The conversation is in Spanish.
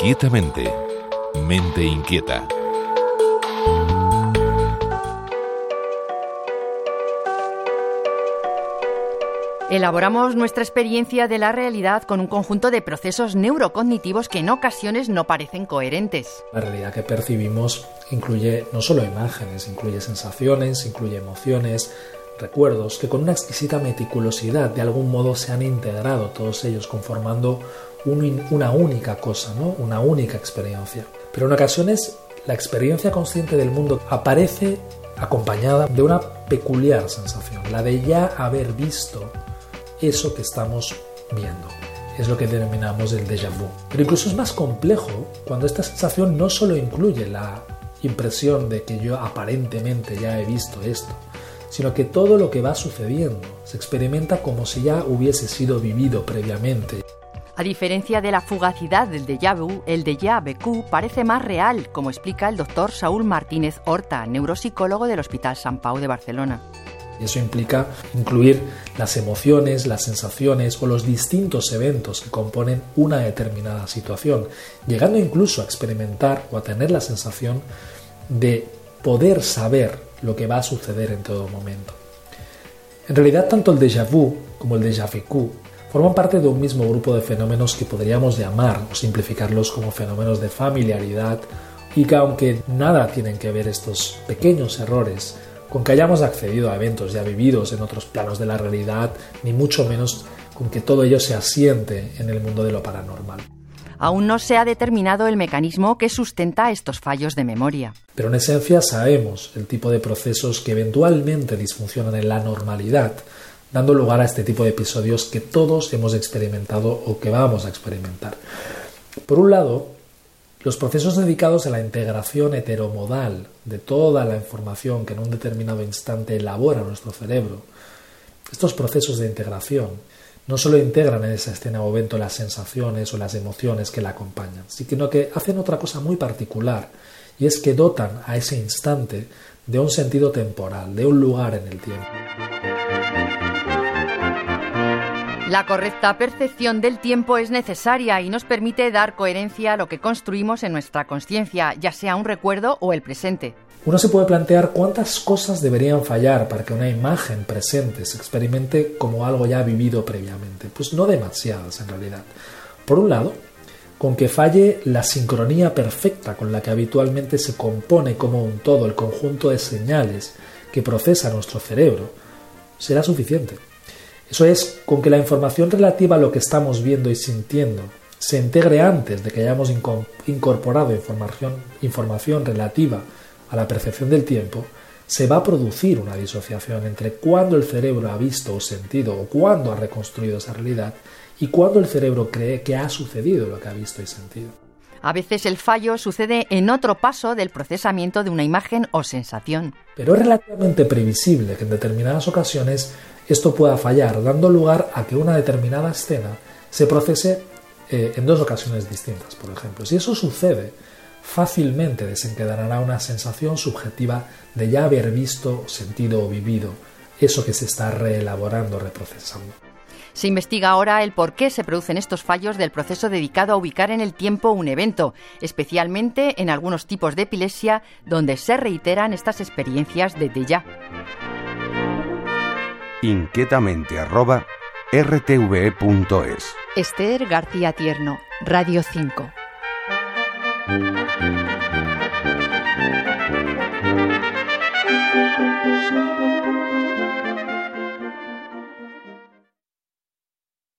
Inquietamente. Mente inquieta. Elaboramos nuestra experiencia de la realidad con un conjunto de procesos neurocognitivos que en ocasiones no parecen coherentes. La realidad que percibimos incluye no solo imágenes, incluye sensaciones, incluye emociones, recuerdos que con una exquisita meticulosidad de algún modo se han integrado todos ellos conformando una única cosa, ¿no? una única experiencia. Pero en ocasiones la experiencia consciente del mundo aparece acompañada de una peculiar sensación, la de ya haber visto eso que estamos viendo. Es lo que denominamos el déjà vu. Pero incluso es más complejo cuando esta sensación no solo incluye la impresión de que yo aparentemente ya he visto esto, sino que todo lo que va sucediendo se experimenta como si ya hubiese sido vivido previamente. A diferencia de la fugacidad del déjà vu, el déjà vu parece más real, como explica el doctor Saúl Martínez Horta, neuropsicólogo del Hospital San Pau de Barcelona. Eso implica incluir las emociones, las sensaciones o los distintos eventos que componen una determinada situación, llegando incluso a experimentar o a tener la sensación de poder saber lo que va a suceder en todo momento. En realidad, tanto el déjà vu como el déjà vécu forman parte de un mismo grupo de fenómenos que podríamos llamar o simplificarlos como fenómenos de familiaridad y que aunque nada tienen que ver estos pequeños errores con que hayamos accedido a eventos ya vividos en otros planos de la realidad, ni mucho menos con que todo ello se asiente en el mundo de lo paranormal. Aún no se ha determinado el mecanismo que sustenta estos fallos de memoria. Pero en esencia sabemos el tipo de procesos que eventualmente disfuncionan en la normalidad, dando lugar a este tipo de episodios que todos hemos experimentado o que vamos a experimentar. Por un lado, los procesos dedicados a la integración heteromodal de toda la información que en un determinado instante elabora nuestro cerebro, estos procesos de integración no solo integran en esa escena o evento las sensaciones o las emociones que la acompañan, sino que hacen otra cosa muy particular, y es que dotan a ese instante de un sentido temporal, de un lugar en el tiempo. La correcta percepción del tiempo es necesaria y nos permite dar coherencia a lo que construimos en nuestra conciencia, ya sea un recuerdo o el presente. Uno se puede plantear cuántas cosas deberían fallar para que una imagen presente se experimente como algo ya vivido previamente. Pues no demasiadas en realidad. Por un lado, con que falle la sincronía perfecta con la que habitualmente se compone como un todo el conjunto de señales que procesa nuestro cerebro, será suficiente. Eso es, con que la información relativa a lo que estamos viendo y sintiendo se integre antes de que hayamos incorporado información, información relativa a la percepción del tiempo, se va a producir una disociación entre cuándo el cerebro ha visto o sentido o cuándo ha reconstruido esa realidad y cuándo el cerebro cree que ha sucedido lo que ha visto y sentido. A veces el fallo sucede en otro paso del procesamiento de una imagen o sensación. Pero es relativamente previsible que en determinadas ocasiones esto pueda fallar, dando lugar a que una determinada escena se procese eh, en dos ocasiones distintas, por ejemplo. Si eso sucede, fácilmente desencadenará una sensación subjetiva de ya haber visto, sentido o vivido eso que se está reelaborando, reprocesando. Se investiga ahora el por qué se producen estos fallos del proceso dedicado a ubicar en el tiempo un evento, especialmente en algunos tipos de epilepsia donde se reiteran estas experiencias de déjà inquietamente arroba rtve.es. Esther García Tierno, Radio 5.